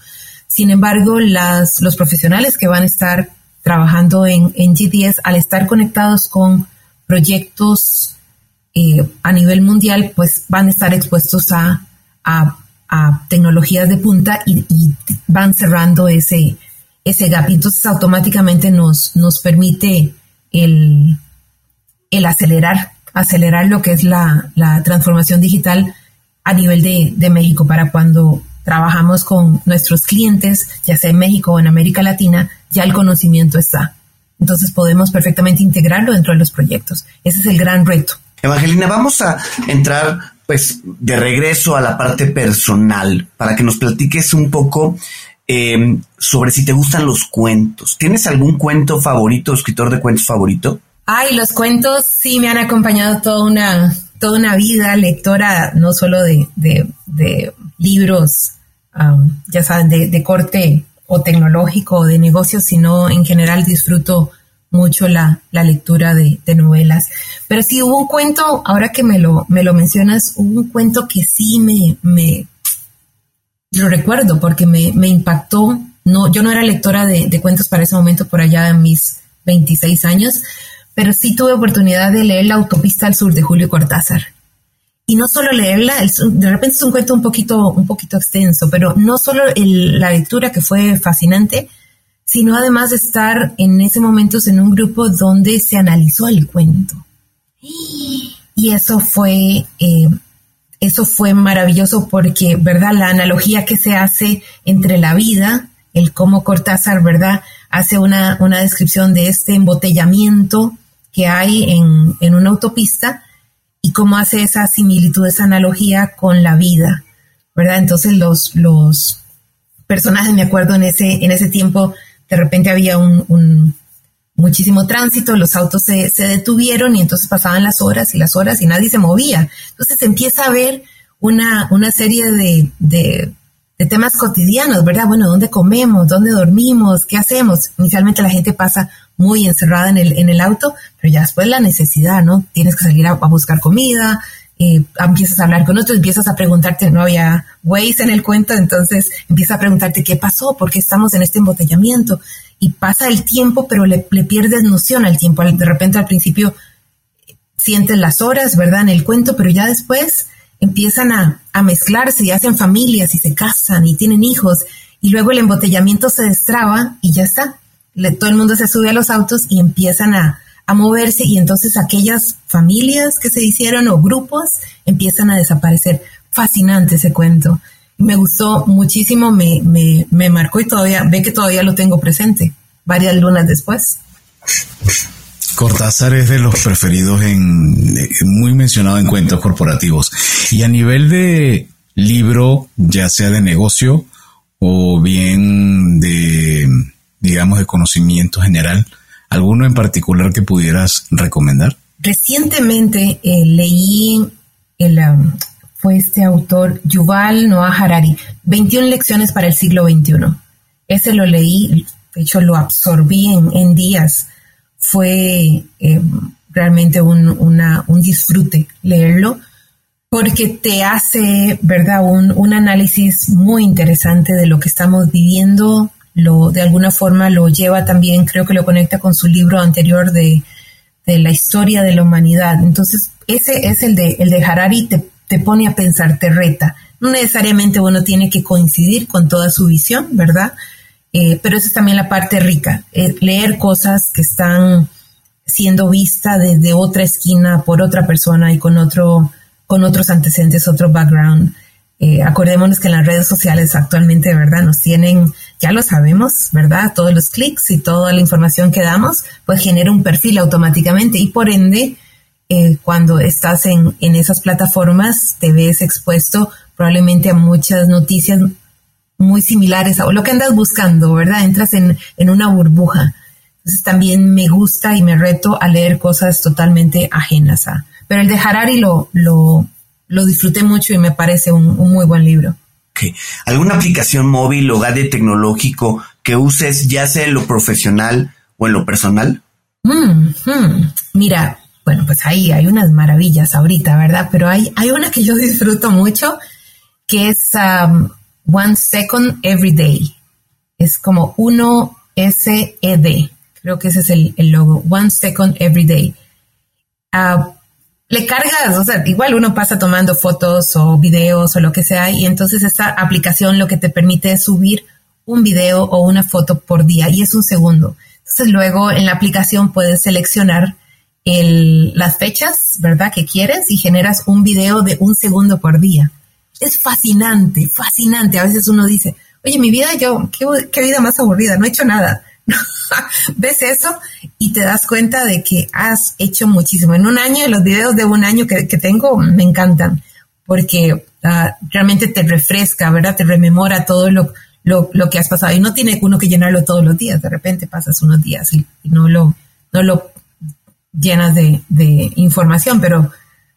Speaker 4: Sin embargo, las, los profesionales que van a estar trabajando en, en GTS, al estar conectados con proyectos eh, a nivel mundial, pues van a estar expuestos a a, tecnologías de punta y, van cerrando ese, ese gap. entonces automáticamente nos, nos permite el, el acelerar, acelerar lo que es la, transformación digital a nivel de, de, México para cuando trabajamos con nuestros clientes, ya sea en México o en América Latina, ya el conocimiento está. Entonces podemos perfectamente integrarlo dentro de los proyectos. Ese es el gran reto.
Speaker 2: Evangelina, vamos a entrar pues de regreso a la parte personal, para que nos platiques un poco em, sobre si te gustan los cuentos. ¿Tienes algún cuento favorito, escritor de cuentos favorito?
Speaker 4: Ay, los cuentos sí me han acompañado toda una, toda una vida, lectora no solo de, libros, ya saben, de, corte o tecnológico o de negocio, sino en general disfruto mucho la, lectura de, novelas. Pero sí hubo un cuento, ahora que me lo, me lo mencionas, hubo un cuento que sí me, me lo recuerdo porque me, impactó. No, yo no era lectora de, de, cuentos para ese momento, por allá en mis 26 años, pero sí tuve oportunidad de leer La autopista al sur de Julio Cortázar. Y no solo leerla, de repente es un cuento un poquito, un poquito extenso, pero no solo la lectura que fue fascinante, sino además de estar en ese momento en un grupo donde se analizó el cuento. Y eso fue, eh, eso fue maravilloso porque, ¿verdad? La analogía que se hace entre la vida, el cómo Cortázar, ¿verdad? Hace una, una descripción de este embotellamiento que hay en, en una autopista y cómo hace esa similitud, esa analogía con la vida, ¿verdad? Entonces los, los personajes, me acuerdo en ese, en ese tiempo, de repente había un, muchísimo tránsito, los autos se, detuvieron y entonces pasaban las horas y las horas y nadie se movía. Entonces empieza a ver una, una serie de, de, temas cotidianos, ¿verdad? Bueno, ¿dónde comemos? ¿Dónde dormimos? ¿Qué hacemos? Inicialmente la gente pasa muy encerrada en el, en el auto, pero ya después la necesidad, ¿no? Tienes que salir a buscar comida, eh, empiezas a hablar con otros, empiezas a preguntarte, no había Waze en el cuento, entonces empiezas a preguntarte qué pasó, por qué estamos en este embotellamiento. Y pasa el tiempo, pero le, pierdes noción al tiempo. De repente al principio sientes las horas, ¿verdad? En el cuento, pero ya después empiezan a, mezclarse y hacen familias y se casan y tienen hijos. Y luego el embotellamiento se destraba y ya está. todo el mundo se sube a los autos y empiezan a, a moverse y entonces aquellas familias que se hicieron o grupos empiezan a desaparecer. Fascinante ese cuento. Me gustó muchísimo, me, me, me marcó y todavía, ve que todavía lo tengo presente, varias lunas después.
Speaker 1: Cortázar es de los preferidos en, muy mencionado en cuentos corporativos. Y a nivel de libro, ya sea de negocio o bien de, digamos, de conocimiento general, ¿Alguno en particular que pudieras recomendar?
Speaker 4: Recientemente eh, leí, el, um, fue este autor, Yuval Noah Harari, 21 lecciones para el siglo XXI. Ese lo leí, de hecho lo absorbí en, días. Fue eh, realmente un, un, disfrute leerlo porque te hace, ¿verdad?, un, un análisis muy interesante de lo que estamos viviendo lo, de alguna forma lo lleva también, creo que lo conecta con su libro anterior de, la historia de la humanidad. Entonces, ese es el de, el de Harari, te, te pone a pensar, te reta. No necesariamente uno tiene que coincidir con toda su visión, ¿verdad? Eh, pero esa es también la parte rica, eh, leer cosas que están siendo vistas desde otra esquina por otra persona y con otro con otros antecedentes, otro background. Eh, acordémonos que en las redes sociales actualmente, ¿verdad? Nos tienen, ya lo sabemos, ¿verdad? Todos los clics y toda la información que damos, pues genera un perfil automáticamente y por ende, eh, cuando estás en, en esas plataformas, te ves expuesto probablemente a muchas noticias muy similares a lo que andas buscando, ¿verdad? Entras en, en una burbuja. Entonces también me gusta y me reto a leer cosas totalmente ajenas a. Pero el de Harari lo, lo, lo disfruté mucho y me parece un, muy buen libro.
Speaker 2: ¿Alguna aplicación móvil o gadget tecnológico que uses ya sea en lo profesional o en lo personal?
Speaker 4: Mm, hmm. Mira, bueno, pues ahí hay unas maravillas ahorita, ¿verdad? Pero hay, hay una que yo disfruto mucho que es um, One Second Every Day. Es como uno S-E-D. Creo que ese es el, logo. One Second Every Day. Uh, le cargas, o sea, igual uno pasa tomando fotos o videos o lo que sea, y entonces esta aplicación lo que te permite es subir un video o una foto por día y es un segundo. Entonces luego en la aplicación puedes seleccionar el, las fechas, ¿verdad? Que quieres y generas un video de un segundo por día. Es fascinante, fascinante. A veces uno dice, oye, mi vida, yo, qué, qué vida más aburrida, no he hecho nada. ves eso y te das cuenta de que has hecho muchísimo. En un año, los videos de un año que, tengo me encantan porque ah, realmente te refresca, ¿verdad? Te rememora todo lo, lo, que has pasado. Y no tiene uno que llenarlo todos los días. De repente pasas unos días y, no, lo, no lo llenas de, de, información, pero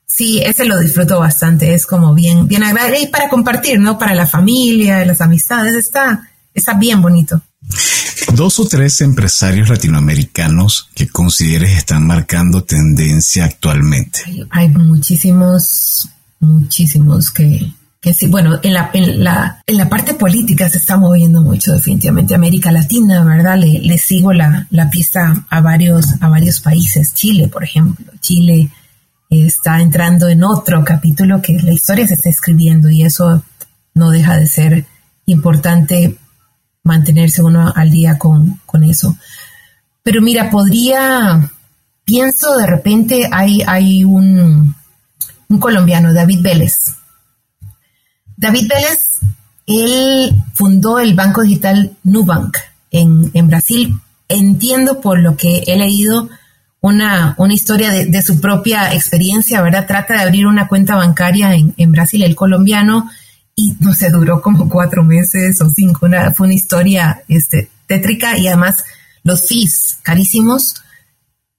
Speaker 4: sí, ese lo disfruto bastante. Es como bien, bien agradable y para compartir, ¿no? Para la familia, las amistades, está, está bien bonito.
Speaker 1: Dos o tres empresarios latinoamericanos que consideres están marcando tendencia actualmente.
Speaker 4: Hay, muchísimos, muchísimos que, que sí, bueno, en la, en, la, en la parte política se está moviendo mucho definitivamente América Latina, ¿verdad? Le, le sigo la, la, pista a varios, a varios países. Chile, por ejemplo. Chile está entrando en otro capítulo que la historia se está escribiendo y eso no deja de ser importante mantenerse uno al día con, con eso. Pero mira, podría, pienso de repente hay, hay un, un colombiano, David Vélez. David Vélez, él fundó el banco digital Nubank en, en Brasil. Entiendo por lo que he leído una, una historia de, de, su propia experiencia, ¿verdad? Trata de abrir una cuenta bancaria en, en Brasil, el colombiano, y no sé, duró como cuatro meses o cinco. Fue una historia este, tétrica y además los fees carísimos.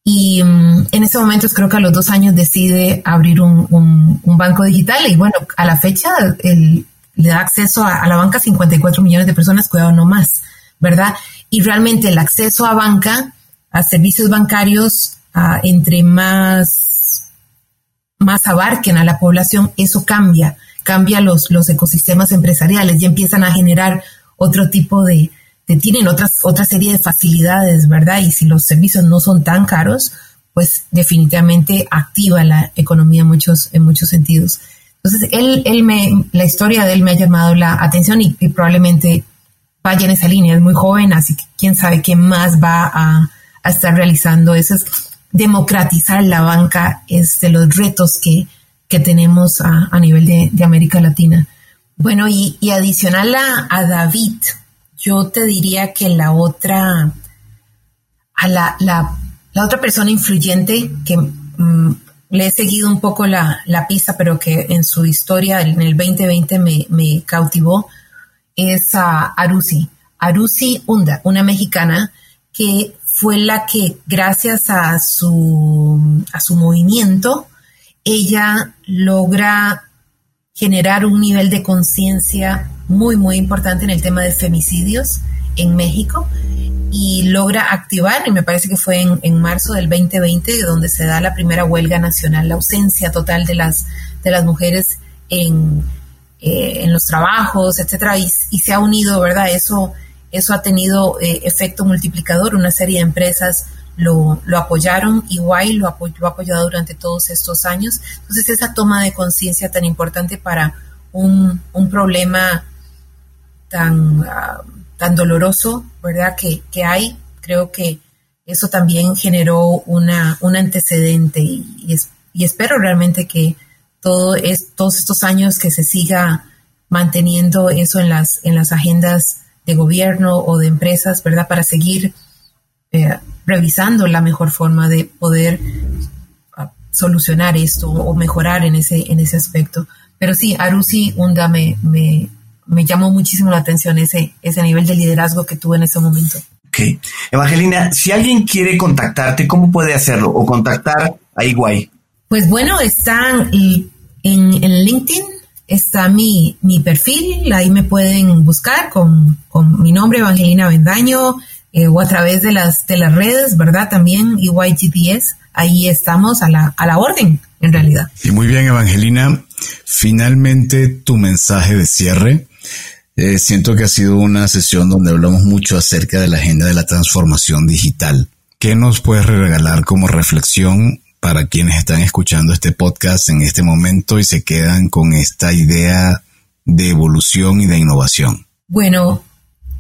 Speaker 4: Y um, en ese momento, creo que a los dos años decide abrir un, banco digital y bueno, a la fecha le da acceso a, a, la banca a 54 millones de personas, cuidado no más, ¿verdad? Y realmente el acceso a banca, a servicios bancarios, a, entre más, más abarquen a la población, eso cambia cambia los, los ecosistemas empresariales y empiezan a generar otro tipo de, tienen otras, otra serie de facilidades, ¿verdad? Y si los servicios no son tan caros, pues definitivamente activa la economía en muchos, en muchos sentidos. Entonces, él, él me, la historia de él me ha llamado la atención y, y probablemente vaya en esa línea. Es muy joven, así que quién sabe qué más va a, a estar realizando. Eso es democratizar la banca, es de los retos que, que tenemos a, a nivel de, de, América Latina. Bueno, y, y adicional a, a, David, yo te diría que la otra, a la, la, la otra persona influyente que mm, le he seguido un poco la, la, pista, pero que en su historia en el 2020 me, me cautivó, es a Arusi. Arusi Hunda, una mexicana que fue la que gracias a su, a su movimiento ella logra generar un nivel de conciencia muy, muy importante en el tema de femicidios en México y logra activar, y me parece que fue en, en, marzo del 2020, donde se da la primera huelga nacional, la ausencia total de las, de las mujeres en, eh, en los trabajos, etcétera, y, se ha unido, ¿verdad? Eso, eso ha tenido eh, efecto multiplicador, una serie de empresas lo, lo apoyaron, igual lo, apoy, apoyado durante todos estos años. Entonces, esa toma de conciencia tan importante para un, un problema tan, uh, tan doloroso, ¿verdad? Que, que, hay, creo que eso también generó una, un antecedente y, y, es, y espero realmente que todo es, todos estos años que se siga manteniendo eso en las, en las agendas de gobierno o de empresas, ¿verdad? Para seguir eh, revisando la mejor forma de poder uh, solucionar esto o mejorar en ese, en ese aspecto. Pero sí, Arusi Hunda me, me, me llamó muchísimo la atención ese, ese nivel de liderazgo que tuve en ese momento.
Speaker 2: Ok. Evangelina, si alguien quiere contactarte, ¿cómo puede hacerlo? O contactar a Iguay.
Speaker 4: Pues bueno, está en, en LinkedIn, está mi, mi, perfil, ahí me pueden buscar con, con mi nombre, Evangelina Bendaño, eh, o a través de las, de las redes, ¿verdad? También EYGPS, ahí estamos a la, a la orden, en realidad.
Speaker 1: Y muy bien, Evangelina, finalmente tu mensaje de cierre. Eh, siento que ha sido una sesión donde hablamos mucho acerca de la agenda de la transformación digital. ¿Qué nos puedes regalar como reflexión para quienes están escuchando este podcast en este momento y se quedan con esta idea de evolución y de innovación?
Speaker 4: Bueno,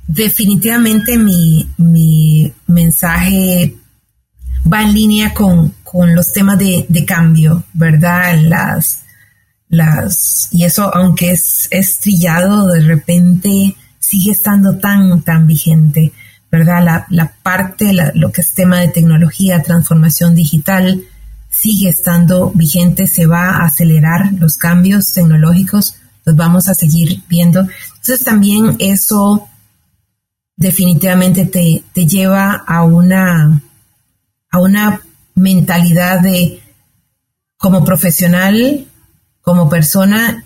Speaker 4: definitivamente mi, mi mensaje va en línea con, con los temas de, de, cambio, ¿verdad? Las, las, y eso, aunque es, es trillado, de repente sigue estando tan, tan vigente, ¿verdad? La, la parte, lo que es tema de tecnología, transformación digital, sigue estando vigente, se va a acelerar los cambios tecnológicos, los vamos a seguir viendo. Entonces también eso definitivamente te, te lleva a una, a una mentalidad de como profesional, como persona,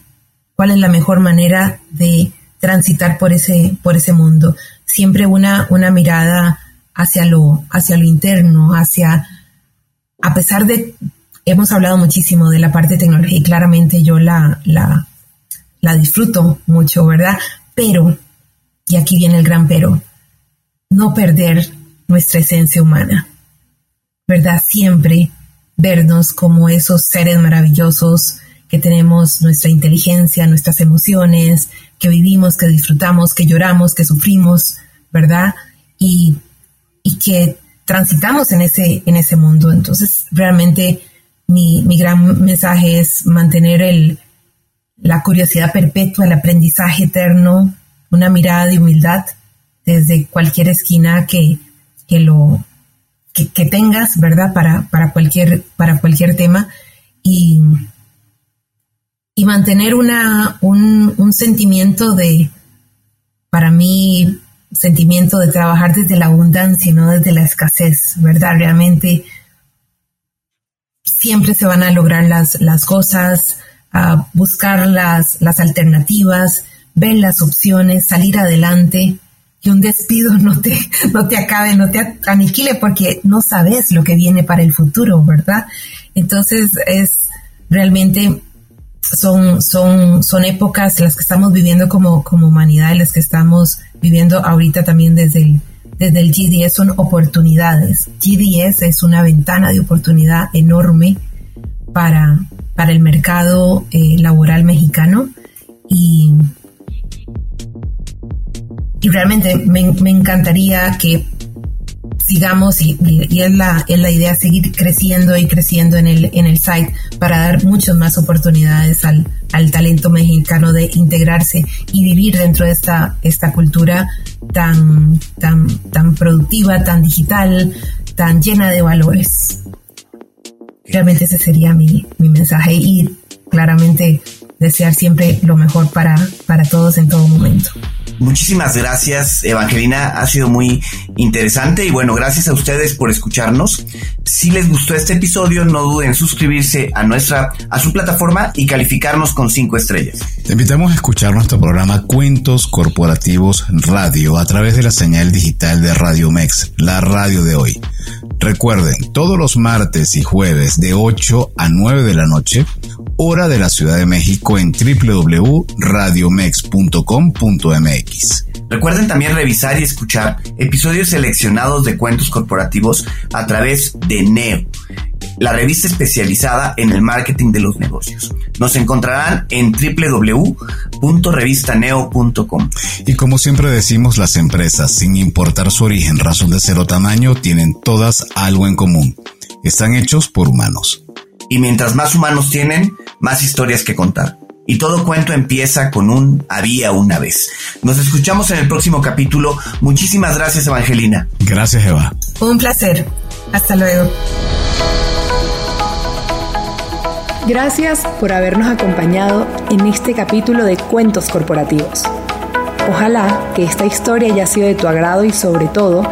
Speaker 4: cuál es la mejor manera de transitar por ese, por ese mundo. Siempre una, una mirada hacia lo, hacia lo interno, hacia, a pesar de, hemos hablado muchísimo de la parte de tecnología y claramente yo la, la, la disfruto mucho, ¿verdad? Pero, y aquí viene el gran pero, no perder nuestra esencia humana, ¿verdad? Siempre vernos como esos seres maravillosos que tenemos nuestra inteligencia, nuestras emociones, que vivimos, que disfrutamos, que lloramos, que sufrimos, ¿verdad? Y, que transitamos en ese, en ese mundo. Entonces, realmente mi, mi gran mensaje es mantener el, la curiosidad perpetua, el aprendizaje eterno, una mirada de humildad desde cualquier esquina que, que lo que, tengas, ¿verdad? Para, para, cualquier, para cualquier tema y, y mantener una, un, un sentimiento de, para mí, sentimiento de trabajar desde la abundancia no desde la escasez, ¿verdad? Realmente siempre se van a lograr las, las cosas, buscar las, las alternativas, ver las opciones, salir adelante, que un despido no te, no te acabe, no te aniquile porque no sabes lo que viene para el futuro, ¿verdad? Entonces es realmente son, son, son épocas las que estamos viviendo como, como humanidad, las que estamos viviendo ahorita también desde el, desde el GDS son oportunidades. GDS es una ventana de oportunidad enorme para, para el mercado eh, laboral mexicano y, y realmente me, encantaría que sigamos y, y, es, la, es la idea seguir creciendo y creciendo en el, en el site para dar muchas más oportunidades al, al talento mexicano de integrarse y vivir dentro de esta, esta cultura tan, tan, tan productiva, tan digital, tan llena de valores. Realmente ese sería mi, mi mensaje y claramente desear siempre lo mejor para, para todos en todo momento.
Speaker 2: Muchísimas gracias, Evangelina. Ha sido muy interesante y bueno, gracias a ustedes por escucharnos. Si les gustó este episodio, no duden en suscribirse a nuestra, a su plataforma y calificarnos con cinco estrellas.
Speaker 1: Te invitamos a escuchar nuestro programa Cuentos Corporativos Radio a través de la señal digital de Radio Mex, la radio de hoy. Recuerden, todos los martes y jueves de 8 a 9 de la noche, hora de la Ciudad de México en www.radiomex.com.mx.
Speaker 2: Recuerden también revisar y escuchar episodios seleccionados de cuentos corporativos a través de Neo, la revista especializada en el marketing de los negocios. Nos encontrarán en www.revistaneo.com.
Speaker 1: Y como siempre decimos, las empresas, sin importar su origen, razón de ser o tamaño, tienen todas algo en común. Están hechos por humanos.
Speaker 2: Y mientras más humanos tienen, más historias que contar. Y todo cuento empieza con un había una vez. Nos escuchamos en el próximo capítulo. Muchísimas gracias, Evangelina.
Speaker 1: Gracias, Eva.
Speaker 4: Un placer. Hasta luego.
Speaker 3: Gracias por habernos acompañado en este capítulo de Cuentos Corporativos. Ojalá que esta historia haya sido de tu agrado y sobre todo